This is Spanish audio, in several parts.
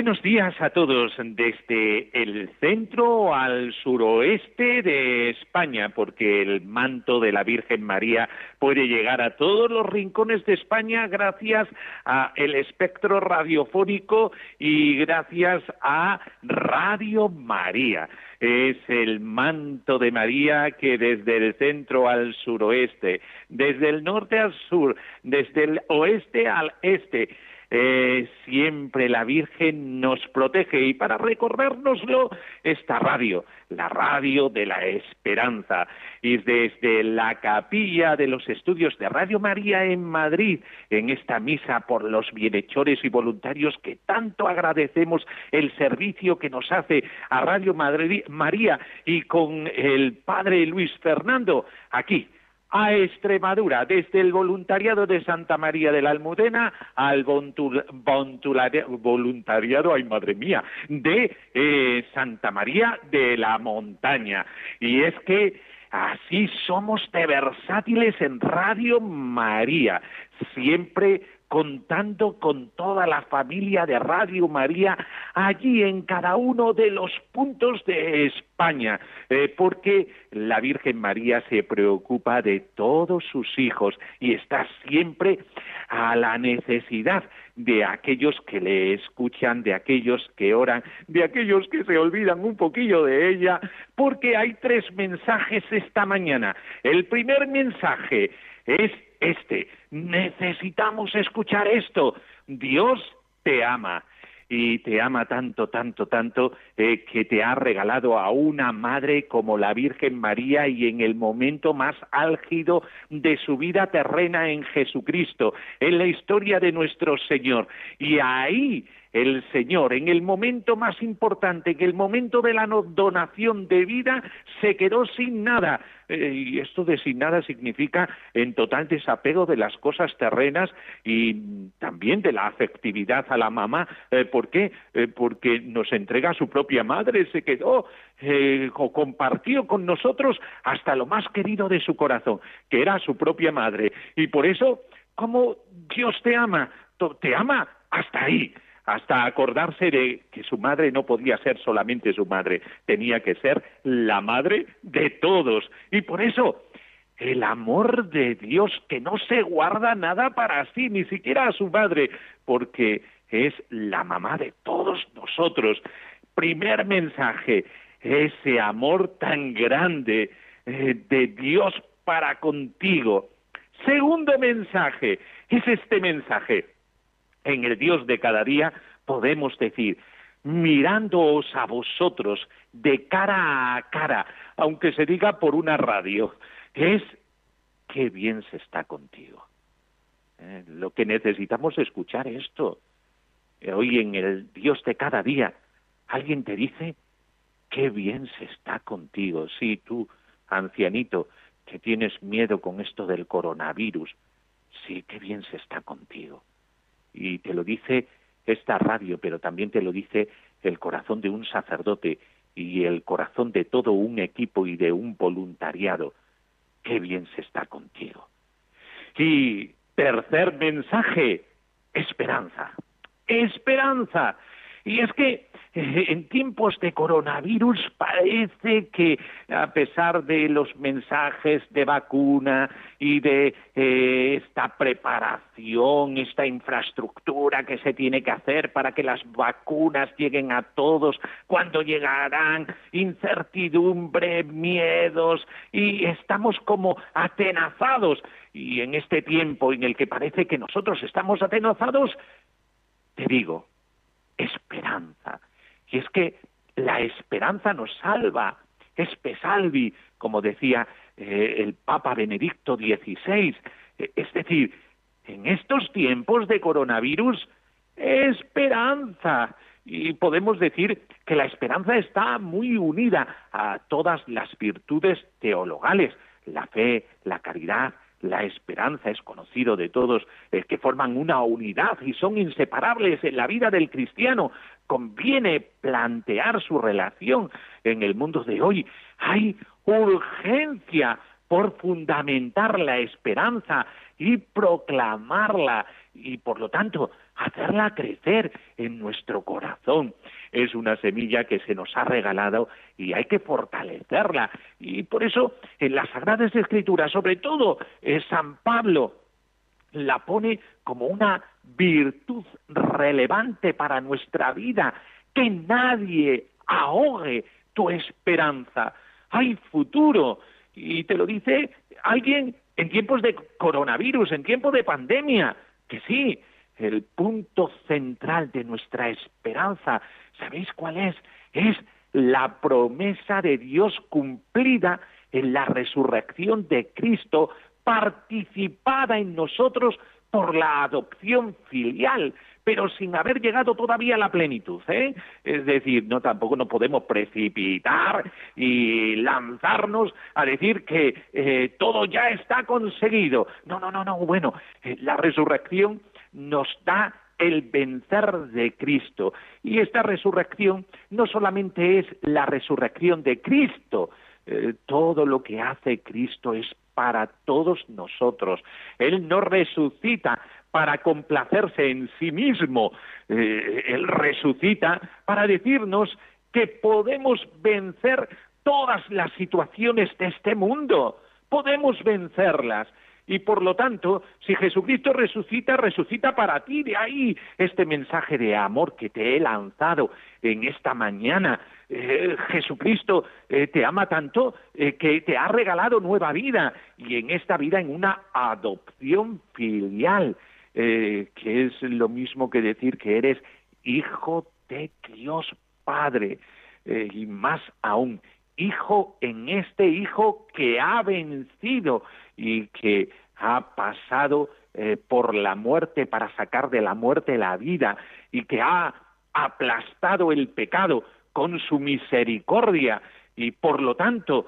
Buenos días a todos desde el centro al suroeste de España, porque el manto de la Virgen María puede llegar a todos los rincones de España gracias a el espectro radiofónico y gracias a Radio María. Es el manto de María que desde el centro al suroeste, desde el norte al sur, desde el oeste al este, eh, siempre la Virgen nos protege y para recordárnoslo esta radio, la radio de la esperanza. Y desde la capilla de los estudios de Radio María en Madrid, en esta misa por los bienhechores y voluntarios que tanto agradecemos el servicio que nos hace a Radio Madrid, María y con el Padre Luis Fernando, aquí a Extremadura, desde el voluntariado de Santa María de la Almudena al voluntariado, ay madre mía, de eh, Santa María de la Montaña. Y es que así somos de versátiles en Radio María, siempre contando con toda la familia de Radio María allí en cada uno de los puntos de España, eh, porque la Virgen María se preocupa de todos sus hijos y está siempre a la necesidad de aquellos que le escuchan, de aquellos que oran, de aquellos que se olvidan un poquillo de ella, porque hay tres mensajes esta mañana. El primer mensaje es este. Necesitamos escuchar esto. Dios te ama y te ama tanto, tanto, tanto, eh, que te ha regalado a una madre como la Virgen María y en el momento más álgido de su vida terrena en Jesucristo, en la historia de nuestro Señor. Y ahí el Señor, en el momento más importante, en el momento de la donación de vida, se quedó sin nada. Eh, y esto de sin nada significa en total desapego de las cosas terrenas y también de la afectividad a la mamá. Eh, ¿Por qué? Eh, porque nos entrega a su propia madre, se quedó o compartió con nosotros hasta lo más querido de su corazón, que era su propia madre. Y por eso, ¿cómo Dios te ama? Te ama hasta ahí hasta acordarse de que su madre no podía ser solamente su madre, tenía que ser la madre de todos. Y por eso el amor de Dios que no se guarda nada para sí, ni siquiera a su madre, porque es la mamá de todos nosotros. Primer mensaje, ese amor tan grande eh, de Dios para contigo. Segundo mensaje, es este mensaje en el Dios de cada día podemos decir, mirándoos a vosotros de cara a cara, aunque se diga por una radio, es qué bien se está contigo. Eh, lo que necesitamos escuchar esto. Eh, hoy en el Dios de cada día, alguien te dice qué bien se está contigo. Sí, tú, ancianito, que tienes miedo con esto del coronavirus, sí, qué bien se está contigo y te lo dice esta radio, pero también te lo dice el corazón de un sacerdote y el corazón de todo un equipo y de un voluntariado. Qué bien se está contigo. Y tercer mensaje, esperanza. Esperanza. Y es que eh, en tiempos de coronavirus parece que a pesar de los mensajes de vacuna y de eh, esta preparación, esta infraestructura que se tiene que hacer para que las vacunas lleguen a todos, cuando llegarán, incertidumbre, miedos, y estamos como atenazados. Y en este tiempo en el que parece que nosotros estamos atenazados, te digo, esperanza. Y es que la esperanza nos salva, es pesalvi, como decía eh, el Papa Benedicto XVI, Es decir, en estos tiempos de coronavirus, esperanza. Y podemos decir que la esperanza está muy unida a todas las virtudes teologales, la fe, la caridad, la esperanza es conocido de todos, es que forman una unidad y son inseparables en la vida del cristiano. Conviene plantear su relación en el mundo de hoy. Hay urgencia por fundamentar la esperanza y proclamarla y por lo tanto hacerla crecer en nuestro corazón. Es una semilla que se nos ha regalado y hay que fortalecerla. Y por eso en las Sagradas Escrituras, sobre todo eh, San Pablo, la pone como una virtud relevante para nuestra vida, que nadie ahogue tu esperanza. Hay futuro. Y te lo dice alguien en tiempos de coronavirus, en tiempos de pandemia, que sí, el punto central de nuestra esperanza, ¿sabéis cuál es? Es la promesa de Dios cumplida en la resurrección de Cristo, participada en nosotros por la adopción filial pero sin haber llegado todavía a la plenitud. ¿eh? Es decir, no tampoco nos podemos precipitar y lanzarnos a decir que eh, todo ya está conseguido. No, no, no, no. Bueno, eh, la resurrección nos da el vencer de Cristo. Y esta resurrección no solamente es la resurrección de Cristo, eh, todo lo que hace Cristo es para todos nosotros. Él no resucita para complacerse en sí mismo. Eh, él resucita para decirnos que podemos vencer todas las situaciones de este mundo. Podemos vencerlas. Y por lo tanto, si Jesucristo resucita, resucita para ti. De ahí este mensaje de amor que te he lanzado en esta mañana. Eh, Jesucristo eh, te ama tanto que te ha regalado nueva vida y en esta vida en una adopción filial. Eh, que es lo mismo que decir que eres hijo de Dios Padre, eh, y más aún, hijo en este hijo que ha vencido y que ha pasado eh, por la muerte para sacar de la muerte la vida y que ha aplastado el pecado con su misericordia. Y por lo tanto,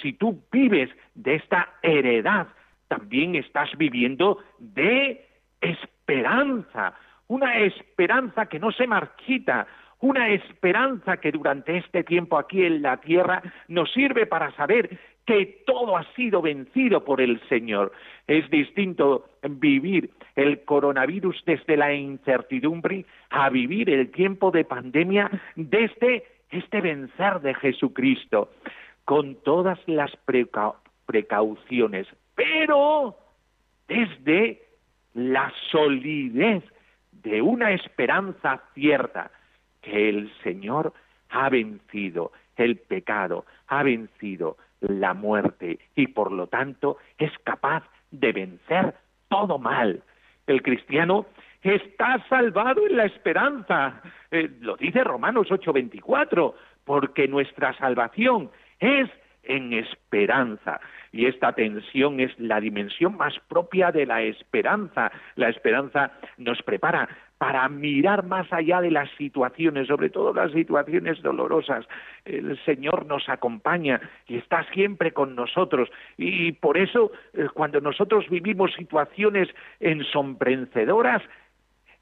si tú vives de esta heredad, también estás viviendo de esperanza, una esperanza que no se marchita, una esperanza que durante este tiempo aquí en la tierra nos sirve para saber que todo ha sido vencido por el Señor. Es distinto vivir el coronavirus desde la incertidumbre a vivir el tiempo de pandemia desde este vencer de Jesucristo, con todas las precauciones, pero desde la solidez de una esperanza cierta que el Señor ha vencido el pecado, ha vencido la muerte y por lo tanto es capaz de vencer todo mal. El cristiano está salvado en la esperanza. Eh, lo dice Romanos 8:24, porque nuestra salvación es en esperanza. Y esta tensión es la dimensión más propia de la esperanza. La esperanza nos prepara para mirar más allá de las situaciones, sobre todo las situaciones dolorosas. El Señor nos acompaña y está siempre con nosotros. Y por eso, eh, cuando nosotros vivimos situaciones ensombrecedoras,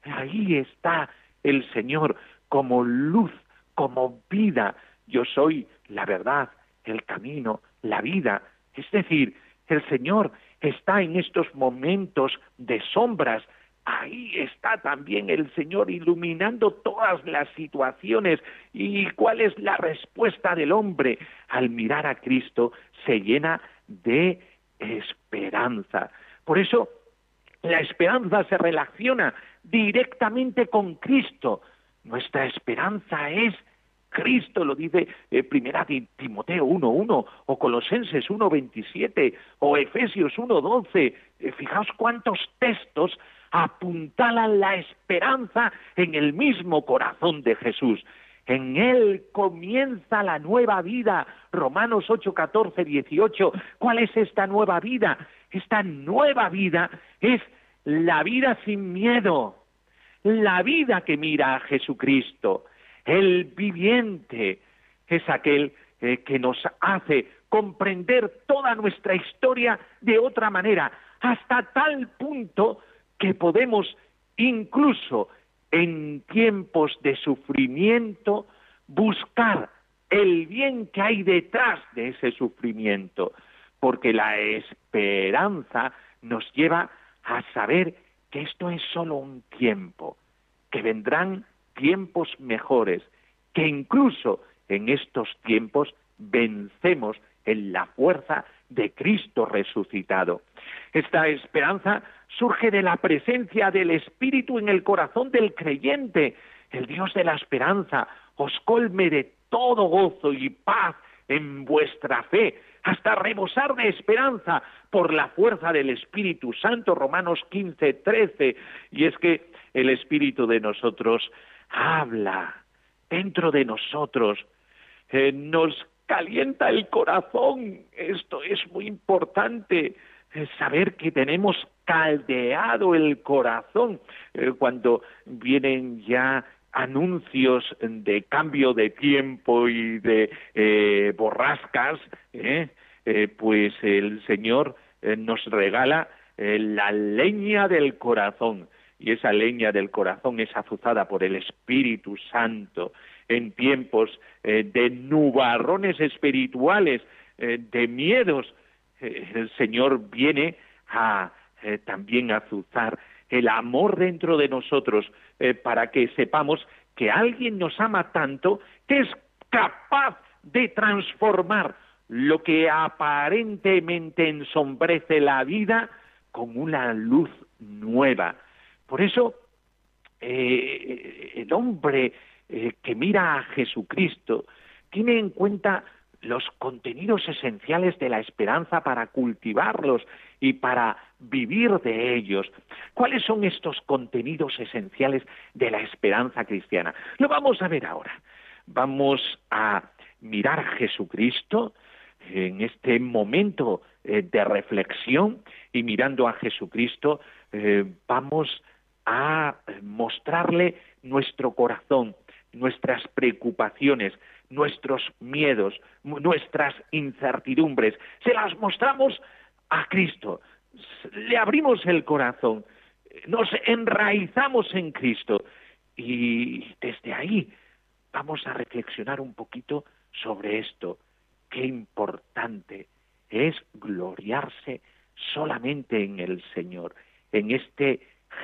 ahí está el Señor como luz, como vida. Yo soy la verdad, el camino, la vida. Es decir, el Señor está en estos momentos de sombras. Ahí está también el Señor iluminando todas las situaciones. ¿Y cuál es la respuesta del hombre? Al mirar a Cristo se llena de esperanza. Por eso la esperanza se relaciona directamente con Cristo. Nuestra esperanza es Cristo lo dice eh, primera Timoteo 1.1 o Colosenses 1.27 o Efesios 1.12. Eh, fijaos cuántos textos apuntalan la esperanza en el mismo corazón de Jesús. En Él comienza la nueva vida. Romanos 8, 14, 18. ¿Cuál es esta nueva vida? Esta nueva vida es la vida sin miedo, la vida que mira a Jesucristo. El viviente es aquel eh, que nos hace comprender toda nuestra historia de otra manera, hasta tal punto que podemos incluso en tiempos de sufrimiento buscar el bien que hay detrás de ese sufrimiento, porque la esperanza nos lleva a saber que esto es solo un tiempo, que vendrán tiempos mejores, que incluso en estos tiempos vencemos en la fuerza de Cristo resucitado. Esta esperanza surge de la presencia del Espíritu en el corazón del creyente. El Dios de la esperanza os colme de todo gozo y paz en vuestra fe, hasta rebosar de esperanza por la fuerza del Espíritu Santo, Romanos 15, 13. Y es que el Espíritu de nosotros habla dentro de nosotros, eh, nos calienta el corazón. Esto es muy importante, eh, saber que tenemos caldeado el corazón eh, cuando vienen ya anuncios de cambio de tiempo y de eh, borrascas, pues el Señor nos regala la leña del corazón. Y esa leña del corazón es azuzada por el Espíritu Santo en tiempos eh, de nubarrones espirituales, eh, de miedos, eh, el Señor viene a también azuzar el amor dentro de nosotros para que sepamos que alguien nos ama tanto que es capaz de transformar lo que aparentemente ensombrece la vida con una luz nueva. Por eso, el hombre eh, que mira a Jesucristo tiene en cuenta los contenidos esenciales de la esperanza para cultivarlos y para vivir de ellos. ¿Cuáles son estos contenidos esenciales de la esperanza cristiana? Lo vamos a ver ahora. Vamos a mirar a Jesucristo en este momento eh, de reflexión y mirando a Jesucristo eh, vamos a mostrarle nuestro corazón, nuestras preocupaciones, nuestros miedos, nuestras incertidumbres. Se las mostramos a Cristo. Le abrimos el corazón, nos enraizamos en Cristo y desde ahí vamos a reflexionar un poquito sobre esto. Qué importante es gloriarse solamente en el Señor, en este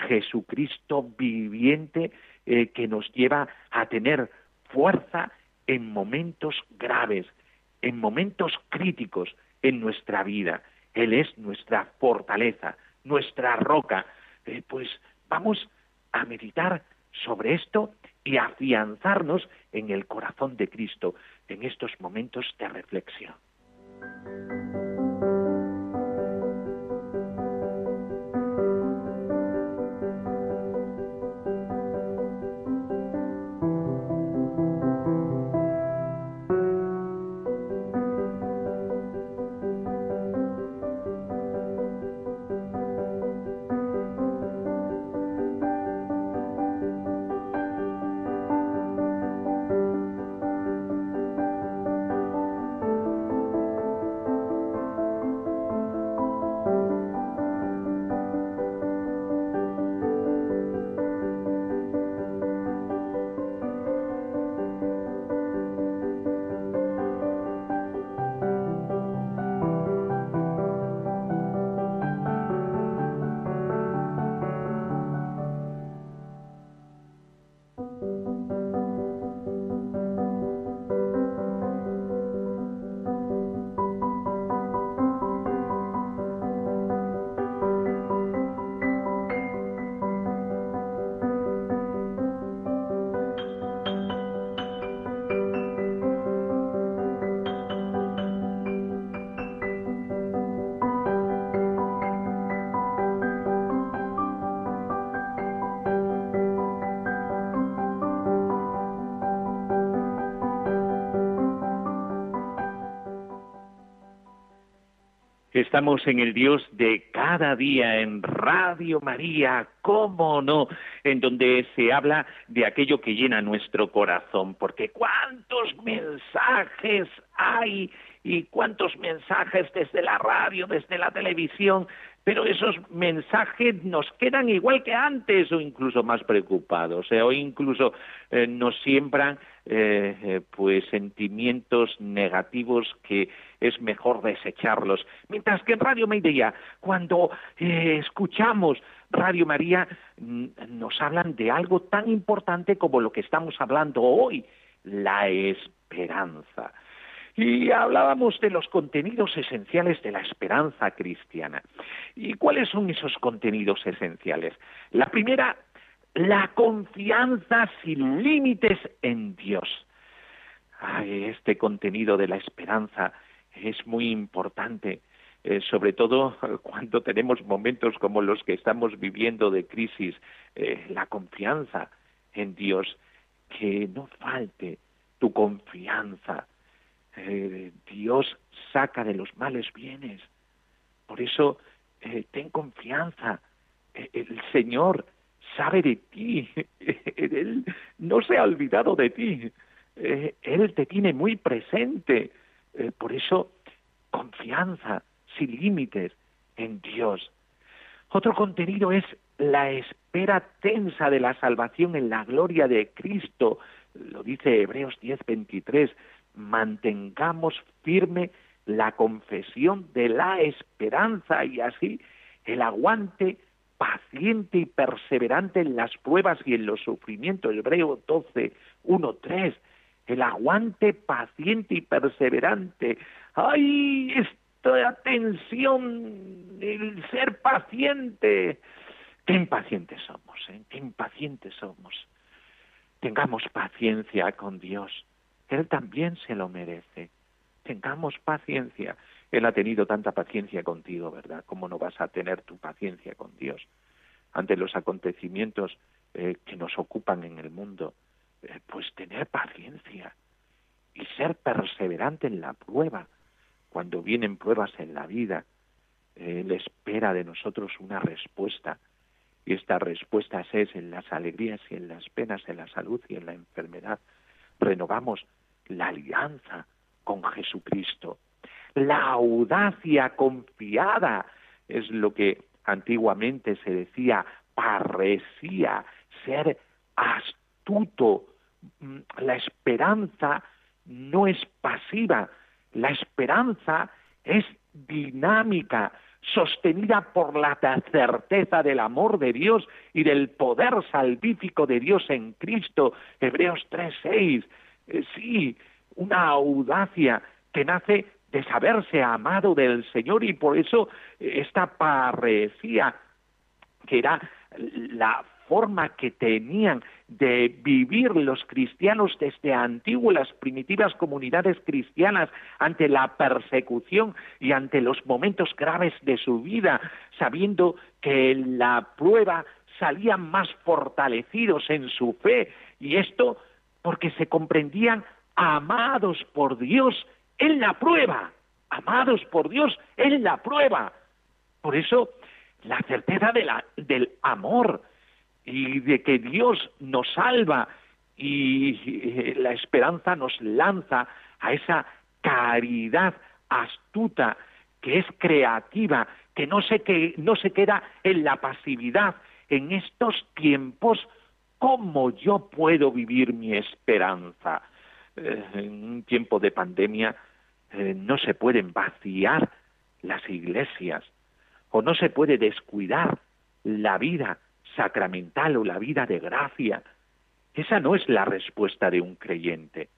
Jesucristo viviente eh, que nos lleva a tener fuerza en momentos graves, en momentos críticos en nuestra vida. Él es nuestra fortaleza, nuestra roca. Eh, pues vamos a meditar sobre esto y afianzarnos en el corazón de Cristo en estos momentos de reflexión. Estamos en el Dios de cada día en Radio María, cómo no, en donde se habla de aquello que llena nuestro corazón, porque cuántos mensajes hay y cuántos mensajes desde la radio, desde la televisión, pero esos mensajes nos quedan igual que antes o incluso más preocupados, ¿eh? o incluso eh, nos siembran eh, eh, pues sentimientos negativos que es mejor desecharlos. Mientras que en Radio María, cuando eh, escuchamos Radio María, mm, nos hablan de algo tan importante como lo que estamos hablando hoy, la esperanza. Y hablábamos de los contenidos esenciales de la esperanza cristiana. ¿Y cuáles son esos contenidos esenciales? La primera la confianza sin límites en Dios. este contenido de la esperanza es muy importante, eh, sobre todo cuando tenemos momentos como los que estamos viviendo de crisis, eh, la confianza en Dios, que no falte tu confianza. Eh, Dios saca de los males bienes. Por eso, ten confianza. el Señor sabe de ti, Él no se ha olvidado de ti, eh, Él te tiene muy presente. Eh, por eso, confianza, sin límites, en Dios. Otro contenido es la espera tensa de la salvación en la gloria de Cristo. Lo dice Hebreos 10:23, mantengamos firme la confesión de la esperanza y así el aguante paciente y perseverante en las pruebas y en los sufrimientos. Hebreo 12, 1, 3. El aguante paciente y perseverante. ¡Ay! Esta tensión, el ser paciente. Qué impacientes somos, ¿eh? Qué impacientes somos. Tengamos paciencia con Dios. Él también se lo merece. Tengamos paciencia. Él ha tenido tanta paciencia contigo, ¿verdad? ¿Cómo no vas a tener tu paciencia con Dios ante los acontecimientos eh, que nos ocupan en el mundo? Eh, pues tener paciencia y ser perseverante en la prueba. Cuando vienen pruebas en la vida, Él espera de nosotros una respuesta. Y esta respuesta es en las alegrías y en las penas, en la salud y en la enfermedad. Renovamos la alianza con Jesucristo la audacia confiada, es lo que antiguamente se decía, parecía ser astuto. Mm, la esperanza no es pasiva, la esperanza es dinámica, sostenida por la certeza del amor de Dios y del poder salvífico de Dios en Cristo. Hebreos 3:6. Eh, sí, una audacia que nace de saberse amado del Señor y por eso esta parecía que era la forma que tenían de vivir los cristianos desde antiguo, las primitivas comunidades cristianas ante la persecución y ante los momentos graves de su vida, sabiendo que la prueba salían más fortalecidos en su fe y esto porque se comprendían amados por Dios en la prueba, amados por Dios, en la prueba. Por eso, la certeza del amor y de que Dios nos salva y la esperanza nos lanza a esa caridad astuta que es creativa, que no se, que no se queda en la pasividad. En estos tiempos, ¿cómo yo puedo vivir mi esperanza? Eh, en un tiempo de pandemia eh, no se pueden vaciar las iglesias o no se puede descuidar la vida sacramental o la vida de gracia. Esa no es la respuesta de un creyente.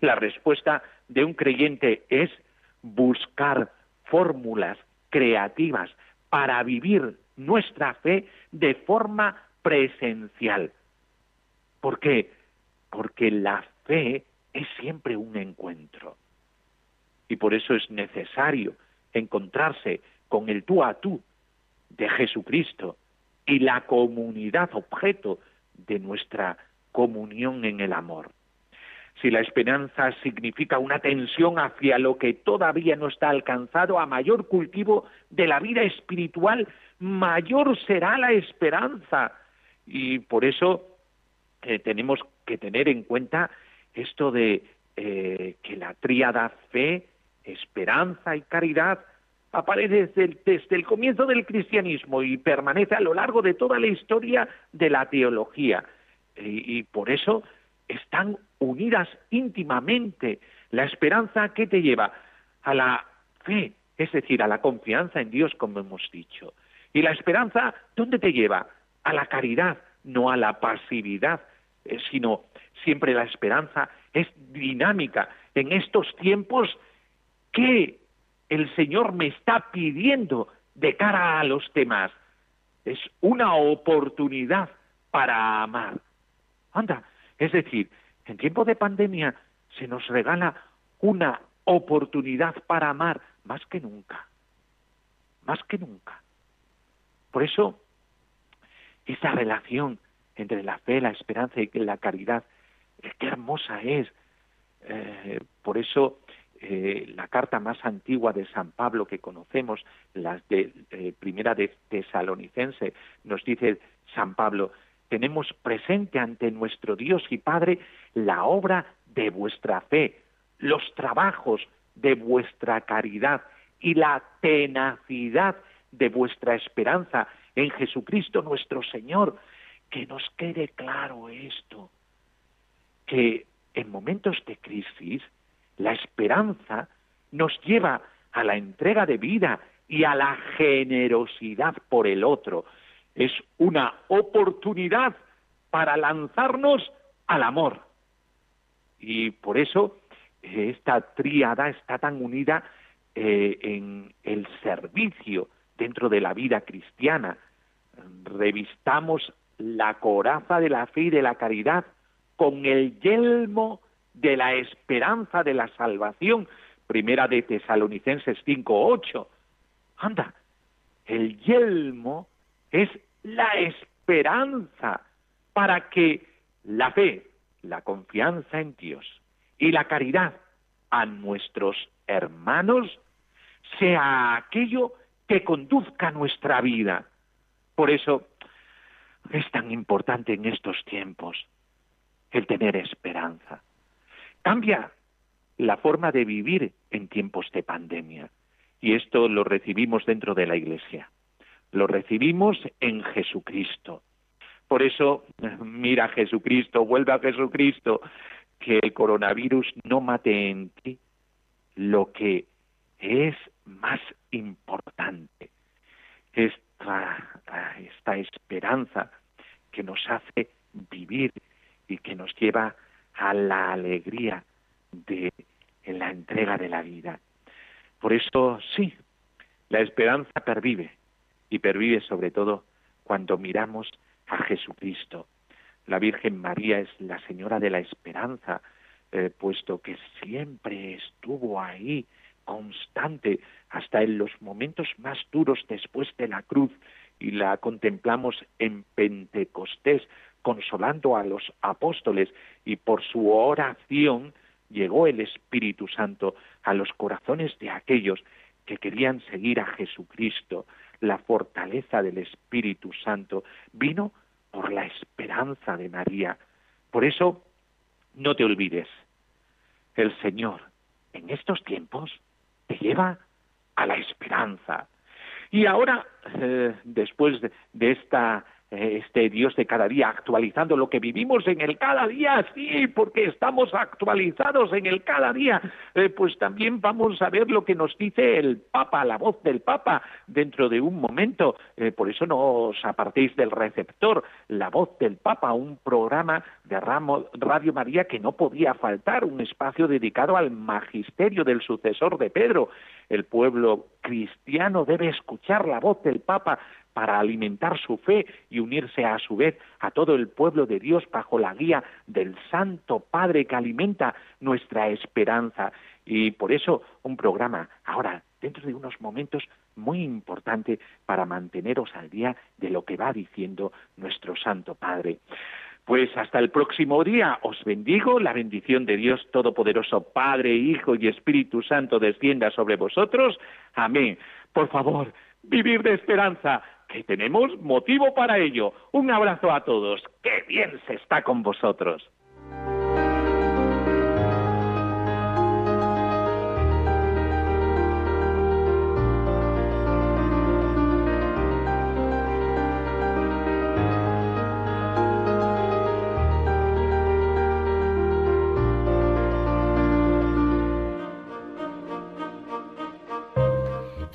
La respuesta de un creyente es buscar fórmulas creativas para vivir nuestra fe de forma presencial. ¿Por qué? Porque la fe es siempre un encuentro y por eso es necesario encontrarse con el tú a tú de Jesucristo y la comunidad objeto de nuestra comunión en el amor. Si la esperanza significa una tensión hacia lo que todavía no está alcanzado, a mayor cultivo de la vida espiritual, mayor será la esperanza. Y por eso tenemos que tener en cuenta esto de eh, que la tríada fe, esperanza y caridad aparece desde el, comienzo del cristianismo y permanece a lo largo de toda la historia de la teología. Y, y por eso están unidas íntimamente. La esperanza que te lleva a la fe, es decir, a la confianza en Dios, como hemos dicho. Y la esperanza, ¿dónde te lleva? A la caridad, no a la pasividad, eh, sino siempre la esperanza es dinámica. En estos tiempos, ¿qué el Señor me está pidiendo de cara a los demás? Es una oportunidad para amar. Anda, es decir, en tiempo de pandemia se nos regala una oportunidad para amar más que nunca, más que nunca. Por eso, esa relación entre la fe, la esperanza y la caridad, eh, qué hermosa es. Eh, por eso, eh, la carta más antigua de San Pablo que conocemos, la de primera de Tesalonicense, nos dice San Pablo, tenemos presente ante nuestro Dios y Padre la obra de vuestra fe, los trabajos de vuestra caridad y la tenacidad de vuestra esperanza en Jesucristo nuestro Señor. Que nos quede claro esto, que en momentos de crisis la esperanza nos lleva a la entrega de vida y a la generosidad por el otro es una oportunidad para lanzarnos al amor. Y por eso eh, esta tríada está tan unida eh, en el servicio dentro de la vida cristiana. Revistamos la coraza de la fe y de la caridad con el yelmo de la esperanza de la salvación. Primera de Tesalonicenses 5.8. Anda, el yelmo es la esperanza para que la fe, la confianza en Dios y la caridad a nuestros hermanos sea aquello que conduzca nuestra vida. Por eso es tan importante en estos tiempos el tener esperanza. Cambia la forma de vivir en tiempos de pandemia y esto lo recibimos dentro de la Iglesia lo recibimos en Jesucristo. Por eso, mira a Jesucristo, vuelve a Jesucristo, que el coronavirus no mate en ti lo que es más importante, esta, esta esperanza que nos hace vivir y que nos lleva a la alegría de en la entrega de la vida. Por eso sí, la esperanza pervive, y pervive sobre todo cuando miramos a Jesucristo. La Virgen María es la Señora de la Esperanza, eh, puesto que siempre estuvo ahí, constante, hasta en los momentos más duros después de la cruz, y la contemplamos en Pentecostés, consolando a los apóstoles, y por su oración llegó el Espíritu Santo a los corazones de aquellos que querían seguir a Jesucristo, la fortaleza del Espíritu Santo vino por la esperanza de María. Por eso, no te olvides, el Señor en estos tiempos te lleva a la esperanza. Y ahora, eh, después de esta eh, este Dios de cada día, actualizando lo que vivimos en el cada día, sí, porque estamos actualizados en el cada día, eh, pues también vamos a ver lo que nos dice el Papa, la voz del Papa, dentro de un momento. Eh, por eso no os apartéis del receptor, la voz del Papa, un programa de Radio María que no podía faltar, un espacio dedicado al magisterio del sucesor de Pedro. El pueblo cristiano debe escuchar la voz del Papa para alimentar su fe y unirse a su vez a todo el pueblo de Dios bajo la guía del Santo Padre que alimenta nuestra esperanza. Y por eso un programa ahora, dentro de unos momentos muy importante para manteneros al día de lo que va diciendo nuestro Santo Padre. Pues hasta el próximo día os bendigo, la bendición de Dios Todopoderoso, Padre, Hijo y Espíritu Santo descienda sobre vosotros. Amén. Por favor, vivir de esperanza, que tenemos motivo para ello. Un abrazo a todos, qué bien se está con vosotros.